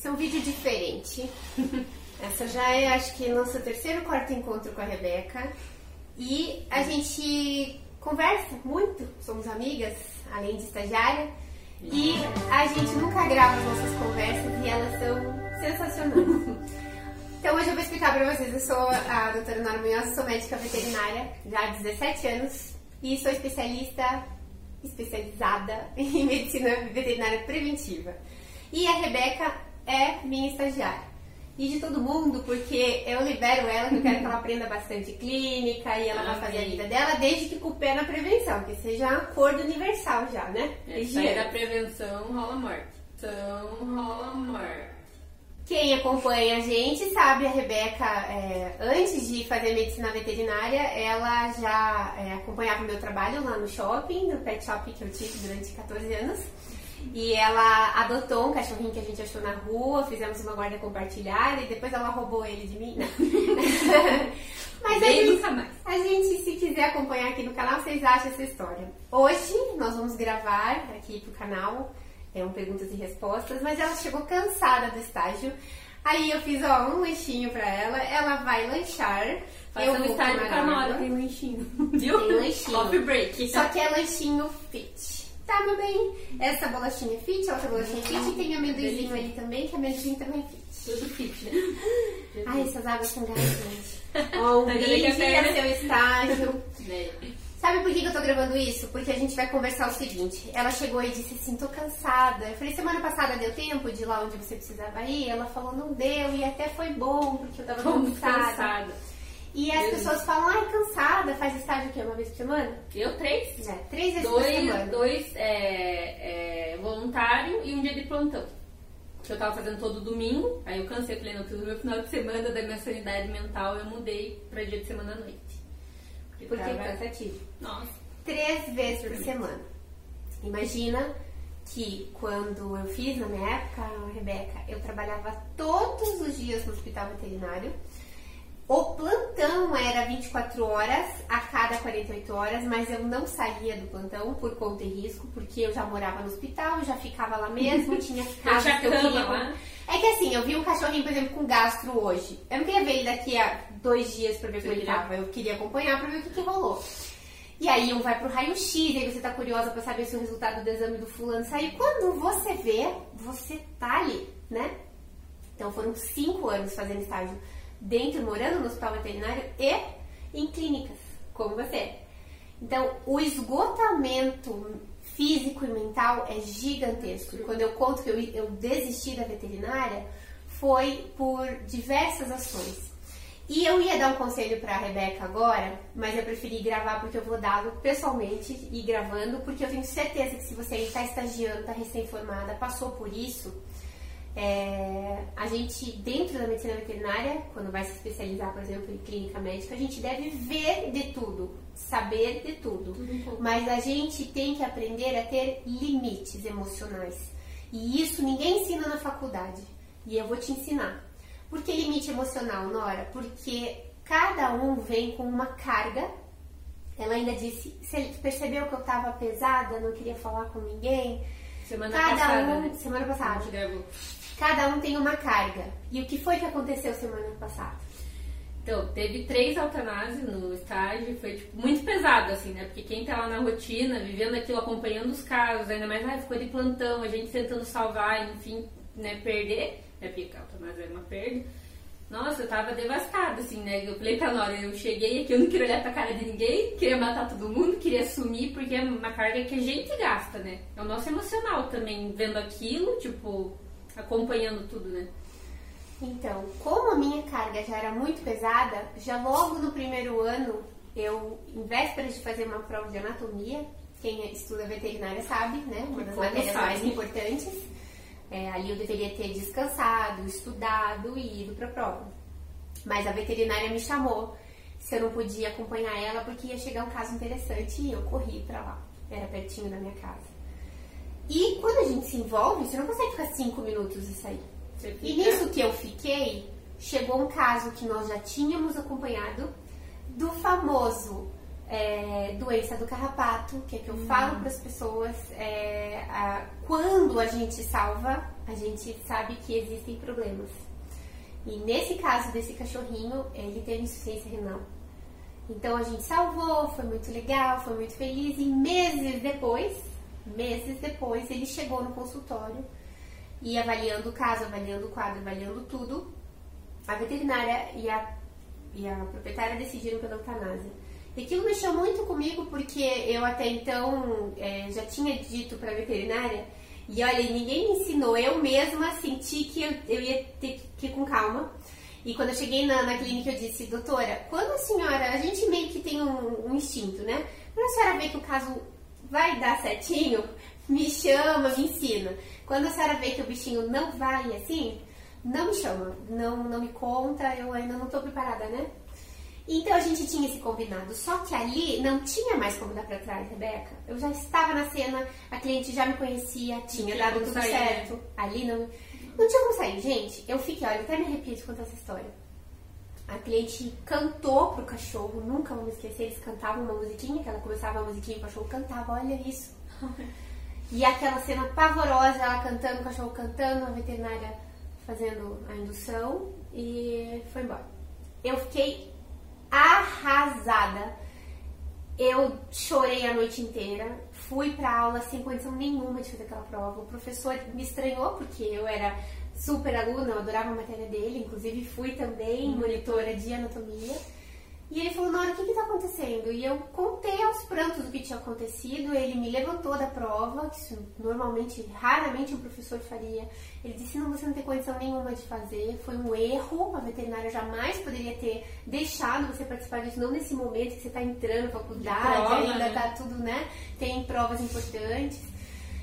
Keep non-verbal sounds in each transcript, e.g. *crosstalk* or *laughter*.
Esse é um vídeo diferente. *laughs* Essa já é, acho que, nosso terceiro quarto encontro com a Rebeca. E a gente conversa muito, somos amigas, além de estagiária. E a gente nunca grava as nossas conversas e elas são sensacionais. *laughs* Então hoje eu vou explicar pra vocês. Eu sou a doutora Nora Munhoz, sou médica veterinária já há 17 anos e sou especialista, especializada *laughs* em medicina veterinária preventiva. E a Rebeca é minha estagiária. E de todo mundo, porque eu libero ela, que eu quero que ela aprenda bastante clínica e ela vai fazer a vida dela, desde que com o pé na prevenção, que seja um acordo universal já, né? Isso aí da prevenção rola morte. Então rola morte. Quem acompanha a gente sabe, a Rebeca, é, antes de fazer medicina veterinária, ela já é, acompanhava o meu trabalho lá no shopping, no pet shop que eu tive durante 14 anos. E ela adotou um cachorrinho que a gente achou na rua, fizemos uma guarda compartilhada e depois ela roubou ele de mim. *laughs* Mas a gente, nunca mais. a gente, se quiser acompanhar aqui no canal, vocês acham essa história. Hoje nós vamos gravar aqui pro canal é um perguntas e respostas, mas ela chegou cansada do estágio. Aí eu fiz ó, um lanchinho pra ela, ela vai lanchar. Faça eu um vou estágio pra Nora, água. tem lanchinho. Viu? Tem lanchinho. Coffee break. Só que é lanchinho fit. Tá, meu bem? Essa bolachinha é fit, a outra bolachinha é fit e tem amendoizinho ali também, que amendoim também é fit. Tudo fit, né? *laughs* Ai, essas águas são gente. *laughs* Ó, um Tá brinde café, a né? seu estágio. Né? Sabe por que eu tô gravando isso? Porque a gente vai conversar o seguinte. Ela chegou e disse assim, tô cansada. Eu falei, semana passada deu tempo de ir lá onde você precisava ir? Ela falou, não deu, e até foi bom, porque eu tava Tô muito cansada. cansada. E as Deus. pessoas falam, ai, cansada, faz estágio o quê? Uma vez por semana? Eu três. É, três vezes por semana. Dois, dois é, é, voluntário e um dia de plantão. Que eu tava fazendo todo domingo, aí eu cansei, falei, não, preciso do meu final de semana da minha sanidade mental, eu mudei pra dia de semana à noite. Porque é tava- cansativo. Nossa. Três vezes por semana. Imagina que quando eu fiz na minha época, Rebeca, eu trabalhava todos os dias no hospital veterinário. O plantão era 24 horas a cada 48 horas, mas eu não saía do plantão por conta e risco, porque eu já morava no hospital, já ficava lá mesmo, *laughs* tinha casa que eu queria. lá? É que assim, eu vi um cachorrinho, por exemplo, com gastro hoje. Eu não queria ver ele daqui a dois dias pra ver como ele tava. Eu queria acompanhar pra ver o que, que rolou. E aí um vai pro raio-x, aí você tá curiosa pra saber se o resultado do exame do fulano saiu. Quando você vê, você tá ali, né? Então foram cinco anos fazendo estágio dentro, morando no hospital veterinário e em clínicas, como você. Então, o esgotamento físico e mental é gigantesco. Quando eu conto que eu, eu desisti da veterinária, foi por diversas ações. E eu ia dar um conselho pra Rebeca agora, mas eu preferi gravar porque eu vou dá-lo pessoalmente e gravando, porque eu tenho certeza que se você está estagiando, está recém-formada, passou por isso, é, a gente, dentro da medicina veterinária, quando vai se especializar, por exemplo, em clínica médica, a gente deve ver de tudo, saber de tudo. Mas a gente tem que aprender a ter limites emocionais. E isso ninguém ensina na faculdade. E eu vou te ensinar. Por que limite emocional, Nora? Porque cada um vem com uma carga. Ela ainda disse, você percebeu que eu estava pesada, não queria falar com ninguém? Semana Cada passada, um, né? semana passada. Cada um tem uma carga. E o que foi que aconteceu semana passada? Então, teve três eutanásias no estágio, foi tipo, muito pesado, assim, né? Porque quem tá lá na rotina, vivendo aquilo, acompanhando os casos, ainda mais, ah, ficou de plantão, a gente tentando salvar, enfim, né, perder, né? Porque a eutanásia é uma perda. Nossa, eu tava devastada, assim, né? Eu falei pra Nora, eu cheguei aqui, eu não queria olhar pra cara de ninguém, queria matar todo mundo, queria sumir, porque é uma carga que a gente gasta, né? É o nosso emocional também, vendo aquilo, tipo, acompanhando tudo, né? Então, como a minha carga já era muito pesada, já logo no primeiro ano, eu, em vésperas de fazer uma prova de anatomia, quem estuda veterinária sabe, né? Uma das matérias mais importantes. É, ali eu deveria ter descansado, estudado e ido pra prova. Mas a veterinária me chamou se eu não podia acompanhar ela porque ia chegar um caso interessante e eu corri pra lá. Era pertinho da minha casa. E quando a gente se envolve, você não consegue ficar cinco minutos e sair. E nisso que eu fiquei, chegou um caso que nós já tínhamos acompanhado do famoso é, doença do carrapato, que é que eu falo para as pessoas, é, a, quando a gente salva, a gente sabe que existem problemas. E nesse caso desse cachorrinho, ele teve insuficiência renal. Então a gente salvou, foi muito legal, foi muito feliz. E meses depois, meses depois, ele chegou no consultório e avaliando o caso, avaliando o quadro, avaliando tudo, a veterinária e a, e a proprietária decidiram pela eutanásia. E aquilo mexeu muito comigo porque eu até então é, já tinha dito para veterinária e olha, ninguém me ensinou, eu mesma senti que eu, eu ia ter que ir com calma. E quando eu cheguei na, na clínica, eu disse, doutora, quando a senhora, a gente meio que tem um, um instinto, né? Quando a senhora vê que o caso vai dar certinho, me chama, me ensina. Quando a senhora vê que o bichinho não vai assim, não me chama, não, não me conta, eu ainda não estou preparada, né? Então a gente tinha esse combinado. Só que ali não tinha mais como dar pra trás, Rebeca. Eu já estava na cena, a cliente já me conhecia, tinha dado tudo sair, certo. Né? Ali não, não tinha como sair. Gente, eu fiquei, olha, até me arrepio de contar essa história. A cliente cantou pro cachorro, nunca vou me esquecer, eles cantavam uma musiquinha, que ela começava a musiquinha e o cachorro cantava, olha isso. *laughs* e aquela cena pavorosa, ela cantando, o cachorro cantando, a veterinária fazendo a indução e foi embora. Eu fiquei arrasada. Eu chorei a noite inteira, fui pra aula sem condição nenhuma de fazer aquela prova. O professor me estranhou porque eu era super aluna, eu adorava a matéria dele, inclusive fui também monitora de anatomia. E ele falou, Nora, o que está acontecendo? E eu contei aos prantos o que tinha acontecido, ele me levantou da prova, que isso normalmente, raramente um professor faria. Ele disse, não, você não tem condição nenhuma de fazer, foi um erro, a veterinária jamais poderia ter deixado você participar disso, não nesse momento que você está entrando na faculdade, prova, ainda né? tá tudo, né? Tem provas importantes.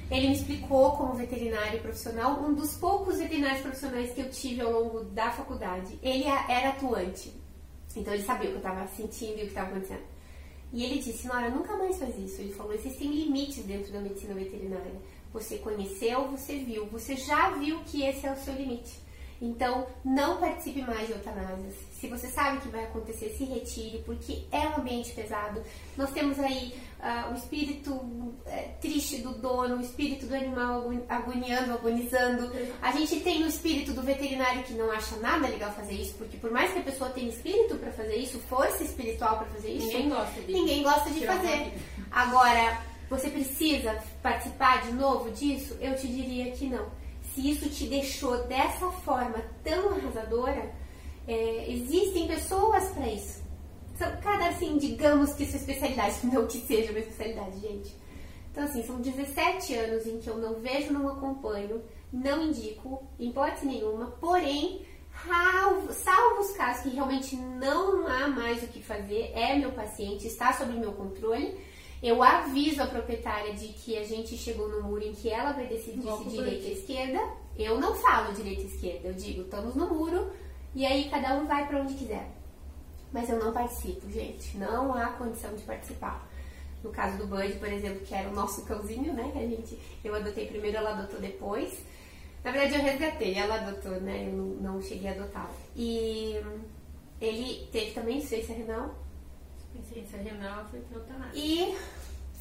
Ele me explicou como veterinário profissional, um dos poucos veterinários profissionais que eu tive ao longo da faculdade. Ele era atuante, então ele sabia o que eu estava sentindo e o que estava acontecendo. E ele disse, Nora, nunca mais faz isso. Ele falou, existem limites dentro da medicina veterinária. Você conheceu, você viu, você já viu que esse é o seu limite. Então, não participe mais de eutanásias. Se você sabe que vai acontecer, se retire, porque é um ambiente pesado. Nós temos aí uh, o espírito uh, triste do dono, o espírito do animal agoniando, agonizando. A gente tem o espírito do veterinário que não acha nada legal fazer isso, porque por mais que a pessoa tenha espírito para fazer isso, força espiritual para fazer isso, ninguém gosta de, ninguém gosta de fazer. Agora, você precisa participar de novo disso? Eu te diria que não se isso te deixou dessa forma tão arrasadora, é, existem pessoas para isso. São cada, assim, digamos que sua especialidade, *laughs* não que seja uma especialidade, gente. Então, assim, são 17 anos em que eu não vejo, não acompanho, não indico, em hipótese nenhuma, porém, salvo os casos que realmente não há mais o que fazer, é meu paciente, está sob meu controle, eu aviso a proprietária de que a gente chegou no muro em que ela vai decidir se direita ou esquerda. Eu não falo direita e esquerda, eu digo, estamos no muro e aí cada um vai para onde quiser. Mas eu não participo, gente. Não há condição de participar. No caso do Bud, por exemplo, que era o nosso cãozinho, né? Que a gente, eu adotei primeiro, ela adotou depois. Na verdade, eu resgatei, ela adotou, né? Eu não, não cheguei a adotá-la. E ele teve também insuficiência renal Insuficiência renal foi eutanásia. E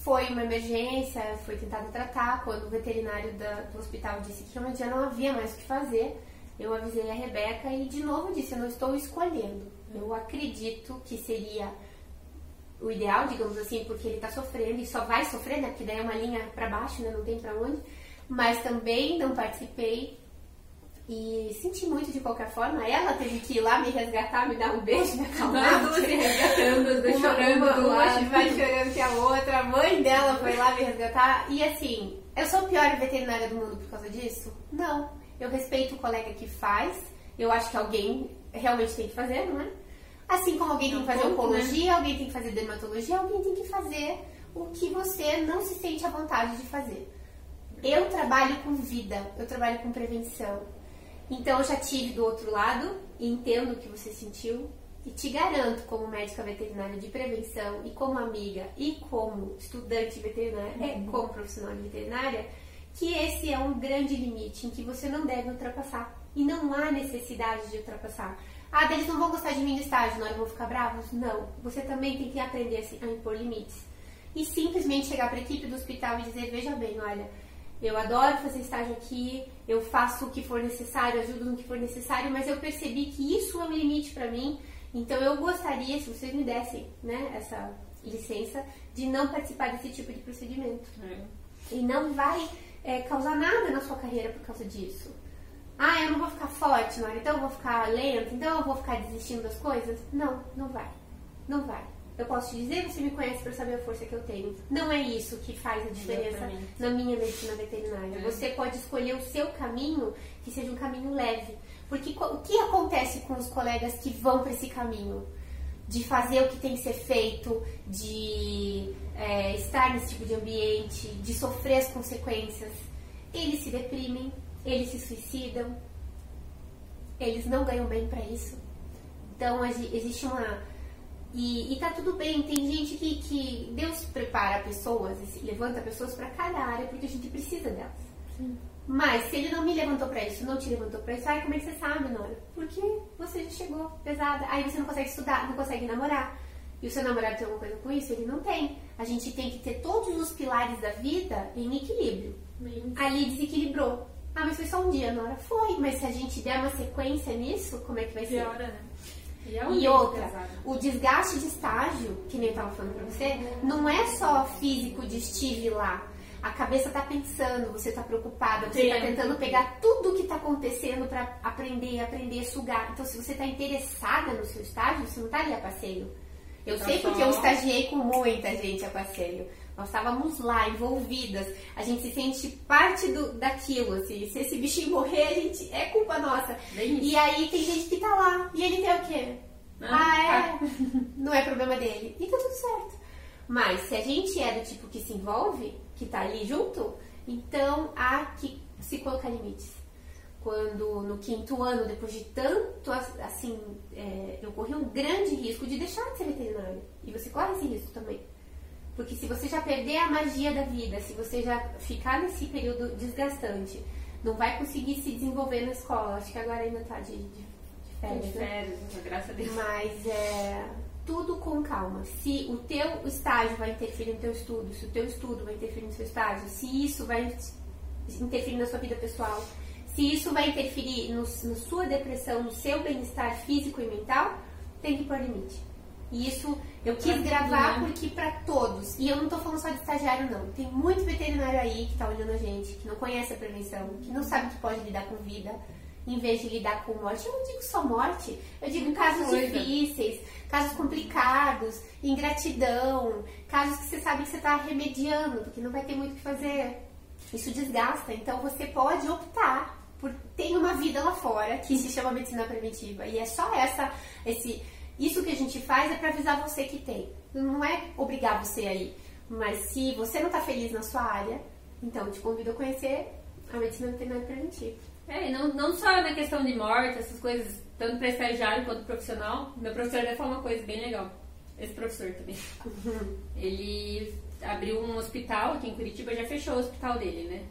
foi uma emergência, foi tentado tratar. Quando o veterinário da, do hospital disse que realmente já não havia mais o que fazer, eu avisei a Rebeca e de novo disse: Eu não estou escolhendo. Eu acredito que seria o ideal, digamos assim, porque ele está sofrendo e só vai sofrer, né? Porque daí é uma linha para baixo, né? Não tem para onde. Mas também não participei e senti muito de qualquer forma. Ela teve que ir lá me resgatar, me dar um beijo, me acalmar. Duas *laughs* se resgatando, as duas chorando. Uma, uma vai chorando que a outra. A mãe dela foi lá me resgatar. E assim, eu sou a pior veterinária do mundo por causa disso? Não. Eu respeito o colega que faz. Eu acho que alguém realmente tem que fazer, não é? Assim como alguém tem que fazer oncologia, né? alguém tem que fazer dermatologia, alguém tem que fazer o que você não se sente à vontade de fazer. Eu trabalho com vida, eu trabalho com prevenção, então eu já tive do outro lado e entendo o que você sentiu e te garanto, como médica veterinária de prevenção e como amiga e como estudante veterinária uhum. e como profissional de veterinária, que esse é um grande limite em que você não deve ultrapassar e não há necessidade de ultrapassar. Ah, eles não vão gostar de mim no estágio, não, eles vão ficar bravos? Não. Você também tem que aprender assim, a impor limites. E simplesmente chegar para a equipe do hospital e dizer: veja bem, olha, eu adoro fazer estágio aqui, eu faço o que for necessário, ajudo no que for necessário, mas eu percebi que isso é um limite para mim. Então eu gostaria, se vocês me dessem né, essa licença, de não participar desse tipo de procedimento. É. E não vai é, causar nada na sua carreira por causa disso. Ah, eu não vou ficar forte, Nora, então eu vou ficar lento, então eu vou ficar desistindo das coisas? Não, não vai. Não vai. Eu posso te dizer, você me conhece para saber a força que eu tenho. Não é isso que faz a diferença na minha medicina veterinária. É. Você pode escolher o seu caminho que seja um caminho leve. Porque o que acontece com os colegas que vão para esse caminho? De fazer o que tem que ser feito, de é, estar nesse tipo de ambiente, de sofrer as consequências. Eles se deprimem, eles se suicidam, eles não ganham bem para isso. Então existe uma. E, e tá tudo bem, tem gente que, que Deus prepara pessoas, levanta pessoas para cada área porque a gente precisa delas. Sim. Mas se ele não me levantou para isso, não te levantou para isso, ai, como é que você sabe, Nora? Porque você já chegou pesada. Aí você não consegue estudar, não consegue namorar. E o seu namorado tem alguma coisa com isso? Ele não tem. A gente tem que ter todos os pilares da vida em equilíbrio. Ali desequilibrou. Ah, mas foi só um dia, Nora. Foi, mas se a gente der uma sequência nisso, como é que vai ser? Piora, né? E, é e outra, pesado. o desgaste de estágio, que nem eu tava falando pra você, não é só físico de estive lá. A cabeça tá pensando, você tá preocupada, você tá tentando pegar tudo o que tá acontecendo para aprender, aprender, sugar. Então, se você tá interessada no seu estágio, você não tá ali a passeio. Eu tá sei porque eu estagiei com muita gente a passeio. Nós estávamos lá, envolvidas. A gente se sente parte do, daquilo, assim. Se esse bichinho morrer, a gente, é culpa nossa. E aí tem gente que tá lá. E ele tem o quê? Ah, ah é? Tá. *laughs* Não é problema dele. E tá tudo certo. Mas se a gente é do tipo que se envolve, que tá ali junto, então há que se colocar limites. Quando no quinto ano, depois de tanto, assim, é, eu corri um grande risco de deixar de ser veterinário. E você corre esse risco também. Porque se você já perder a magia da vida, se você já ficar nesse período desgastante, não vai conseguir se desenvolver na escola. Acho que agora ainda tá de, de, de férias. De né? férias, né? graças a Deus. Mas é tudo com calma. Se o teu estágio vai interferir no teu estudo, se o teu estudo vai interferir no seu estágio, se isso vai interferir na sua vida pessoal, se isso vai interferir no, na sua depressão, no seu bem-estar físico e mental, tem que pôr limite. E isso eu quis gravar né? porque para todos. E eu não tô falando só de estagiário, não. Tem muito veterinário aí que tá olhando a gente, que não conhece a prevenção, que não sabe que pode lidar com vida, em vez de lidar com morte. Eu não digo só morte, eu digo casos coisa. difíceis, casos complicados, ingratidão, casos que você sabe que você tá remediando, porque não vai ter muito o que fazer. Isso desgasta. Então você pode optar por ter uma vida lá fora que se chama medicina preventiva. E é só essa, esse isso que a gente faz é para avisar você que tem. Não é obrigar você a ir. Mas se você não está feliz na sua área, então te convido a conhecer a medicina veterinária preventiva. É, não, não só na questão de morte, essas coisas, tanto para estagiário quanto profissional. Meu professor vai falar uma coisa bem legal. Esse professor também. *laughs* Ele abriu um hospital aqui em Curitiba, já fechou o hospital dele, né?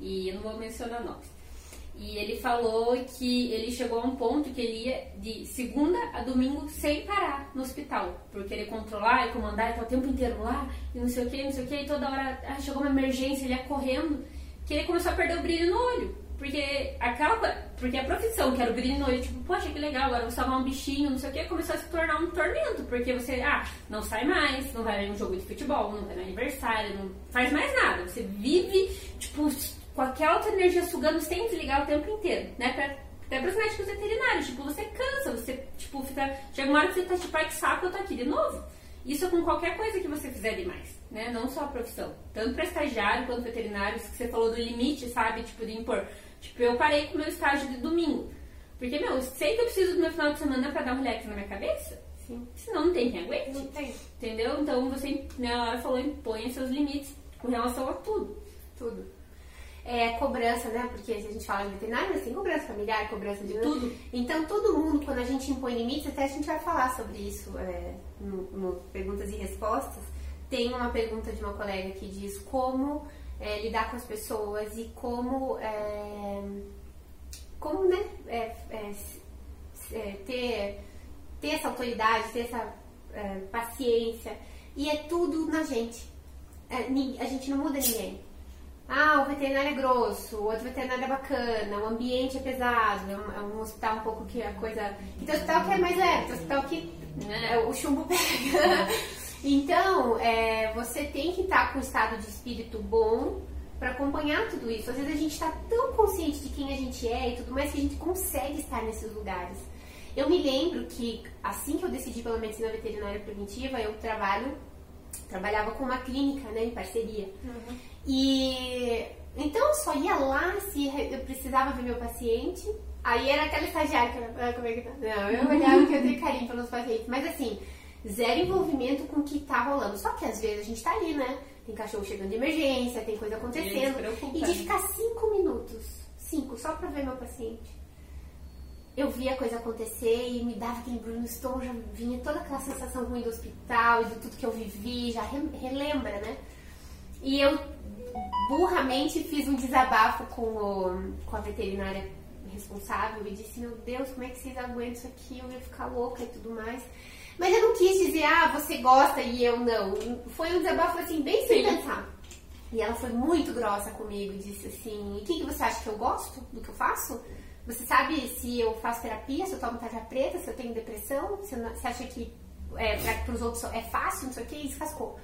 E eu não vou mencionar nomes. E ele falou que ele chegou a um ponto que ele ia de segunda a domingo sem parar no hospital, por querer controlar e comandar e estar o tempo inteiro lá, e não sei o que, não sei o que, e toda hora ah, chegou uma emergência, ele ia correndo, que ele começou a perder o brilho no olho. Porque aquela porque a profissão que era o brilho no olho, tipo, poxa, que legal, agora vou salvar um bichinho, não sei o que, começou a se tornar um tormento, porque você, ah, não sai mais, não vai um jogo de futebol, não vai no aniversário, não faz mais nada. Você vive, tipo, com aquela outra energia sugando sem desligar o tempo inteiro, né? Pra, até para os médicos veterinários, tipo, você cansa, você, tipo, fica. Chega uma hora que você tá tipo, ai que saco, eu tô aqui de novo. Isso com qualquer coisa que você fizer demais, né? Não só a profissão. Tanto para estagiário quanto veterinário, que você falou do limite, sabe? Tipo, de impor. Tipo, eu parei com o meu estágio de domingo. Porque, meu, eu sei que eu preciso do meu final de semana para dar um relax na minha cabeça. Sim. Senão não tem quem aguente. Não tem. Entendeu? Então você, né, a hora falou, impõe seus limites com relação a tudo. Tudo é, cobrança, né? Porque a gente fala de veterinário, mas tem cobrança familiar, cobrança de tudo. Então, todo mundo, quando a gente impõe limites, até a gente vai falar sobre isso é, no, no, Perguntas e Respostas. Tem uma pergunta de uma colega que diz como é, lidar com as pessoas e como, é, como né, é, é, é, ter, ter essa autoridade, ter essa paciência. E é tudo na gente. A gente não muda ninguém. Ah, o veterinário é grosso, o outro veterinário é bacana, o ambiente é pesado, é um, é um hospital um pouco que a coisa. E tem hospital que é mais leve, tem hospital que né, o chumbo pega. *laughs* então, é, você tem que estar com um estado de espírito bom para acompanhar tudo isso. Às vezes a gente está tão consciente de quem a gente é e tudo mais que a gente consegue estar nesses lugares. Eu me lembro que assim que eu decidi pela medicina veterinária preventiva, eu trabalho trabalhava com uma clínica, né, em parceria. Uhum. E então eu só ia lá se eu precisava ver meu paciente. Aí era aquela estagiária que eu, ah, como é que tá? Não, eu olhava que eu tenho carinho pelos pacientes, mas assim, zero envolvimento com o que tá rolando. Só que às vezes a gente tá ali, né? Tem cachorro chegando de emergência, tem coisa acontecendo. E de ficar cinco minutos, cinco, só pra ver meu paciente. Eu via a coisa acontecer e me dava aquele embrulho no estômago, já vinha toda aquela sensação ruim do hospital e de tudo que eu vivi, já relembra, né? E eu burramente fiz um desabafo com, o, com a veterinária responsável e disse, meu Deus, como é que vocês aguentam isso aqui? Eu ia ficar louca e tudo mais. Mas eu não quis dizer, ah, você gosta e eu não. Foi um desabafo assim, bem sem Sim. pensar. E ela foi muito grossa comigo e disse assim: o que, que você acha que eu gosto do que eu faço? Você sabe se eu faço terapia, se eu tomo tarja preta, se eu tenho depressão? Você, você acha que é, para os outros é fácil, não sei o que? E descascou.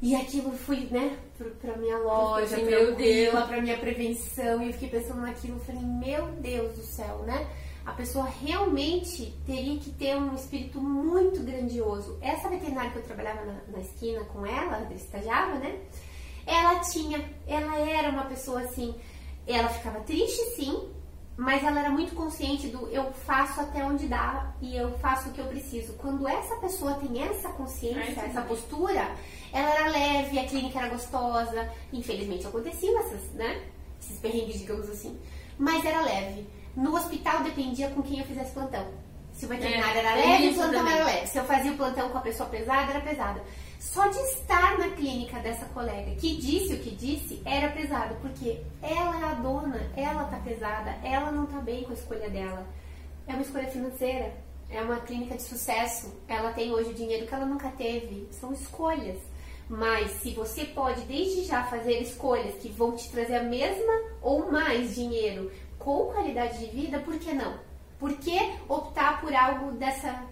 E aquilo fui, né, pra minha loja, meu Deus, pra minha prevenção, e eu fiquei pensando naquilo, falei, meu Deus do céu, né? A pessoa realmente teria que ter um espírito muito grandioso. Essa veterinária que eu trabalhava na, na esquina com ela, estagiava, né? Ela tinha, ela era uma pessoa assim, ela ficava triste sim, mas ela era muito consciente do eu faço até onde dá e eu faço o que eu preciso. Quando essa pessoa tem essa consciência, essa postura, ela era leve, a clínica era gostosa. Infelizmente aconteciam essas, né? Esses perrengues, digamos assim. Mas era leve. No hospital dependia com quem eu fizesse plantão. Se o veterinário é, era leve, o plantão também. era leve. Se eu fazia o plantão com a pessoa pesada, era pesada. Só de estar na clínica dessa colega que disse o que disse, era pesado, porque ela é a dona, tá pesada, ela não tá bem com a escolha dela. É uma escolha financeira, é uma clínica de sucesso, ela tem hoje o dinheiro que ela nunca teve. São escolhas. Mas se você pode desde já fazer escolhas que vão te trazer a mesma ou mais dinheiro com qualidade de vida, por que não? Por que optar por algo dessa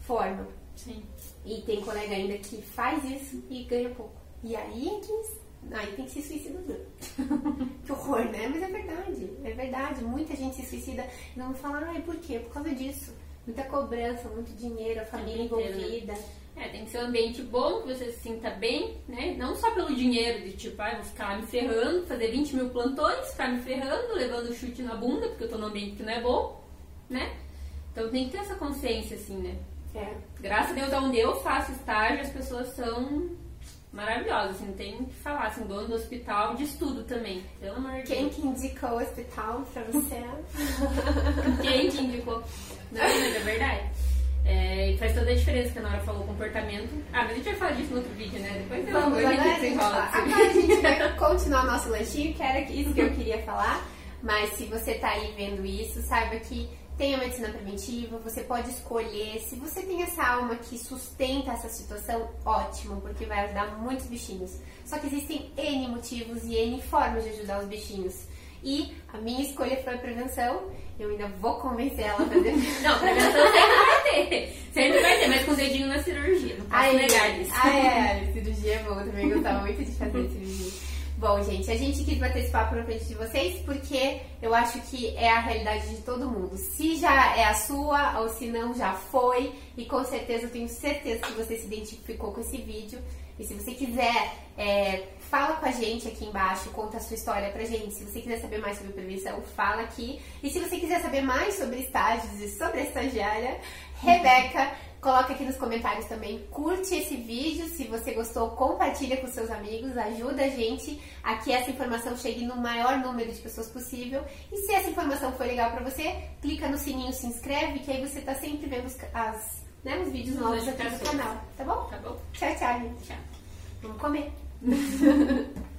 forma? Sim. E tem colega ainda que faz isso e ganha pouco. E aí é que aí tem que se suicidar. *laughs* que horror, né? Mas é verdade, é verdade. Muita gente se suicida e não fala, ai, por quê? Por causa disso. Muita cobrança, muito dinheiro, a família envolvida. É, tem que ser um ambiente bom, que você se sinta bem, né? Não só pelo dinheiro, de tipo, ah, vou ficar me ferrando, fazer 20 mil plantões, ficar me ferrando, levando chute na bunda, porque eu tô num ambiente que não é bom, né? Então tem que ter essa consciência, assim, né? É. Graças a Deus, onde eu faço estágio, as pessoas são maravilhosas, assim, não tem o que falar, assim, dono do hospital de estudo também, pelo amor de Quem Deus. que indicou o hospital pra você? *laughs* Quem que indicou? Não, mas é verdade. É, e faz toda a diferença que a Nora falou, comportamento. Ah, mas a gente vai falar disso no outro vídeo, né? Depois eu Vamos, agora, a gente, agora a gente vai *laughs* continuar nosso lanchinho, que era isso que eu queria falar. Mas se você tá aí vendo isso, saiba que tem a medicina preventiva, você pode escolher. Se você tem essa alma que sustenta essa situação, ótimo, porque vai ajudar muitos bichinhos. Só que existem N motivos e N formas de ajudar os bichinhos. E a minha escolha foi a prevenção. Eu ainda vou convencer ela a fazer. *laughs* não, prevenção sempre vai ter. Sempre vai ter, mas com o dedinho na cirurgia. Não posso Ai, negar isso. Ah, é, *laughs* cirurgia é boa. Também gostava muito de fazer cirurgia. Bom, gente, a gente quis bater esse papo na frente de vocês porque eu acho que é a realidade de todo mundo. Se já é a sua ou se não, já foi. E com certeza, eu tenho certeza que você se identificou com esse vídeo. E se você quiser, é, fala com a gente aqui embaixo, conta a sua história pra gente. Se você quiser saber mais sobre prevenção, fala aqui. E se você quiser saber mais sobre estágios e sobre a estagiária, Rebeca Coloca aqui nos comentários também, curte esse vídeo, se você gostou, compartilha com seus amigos, ajuda a gente a que essa informação chegue no maior número de pessoas possível. E se essa informação foi legal para você, clica no sininho, se inscreve, que aí você tá sempre vendo os, as, né, os vídeos novos aqui no canal, tá bom? Tá bom. Tchau, tchau, gente. Tchau. Vamos comer. *laughs*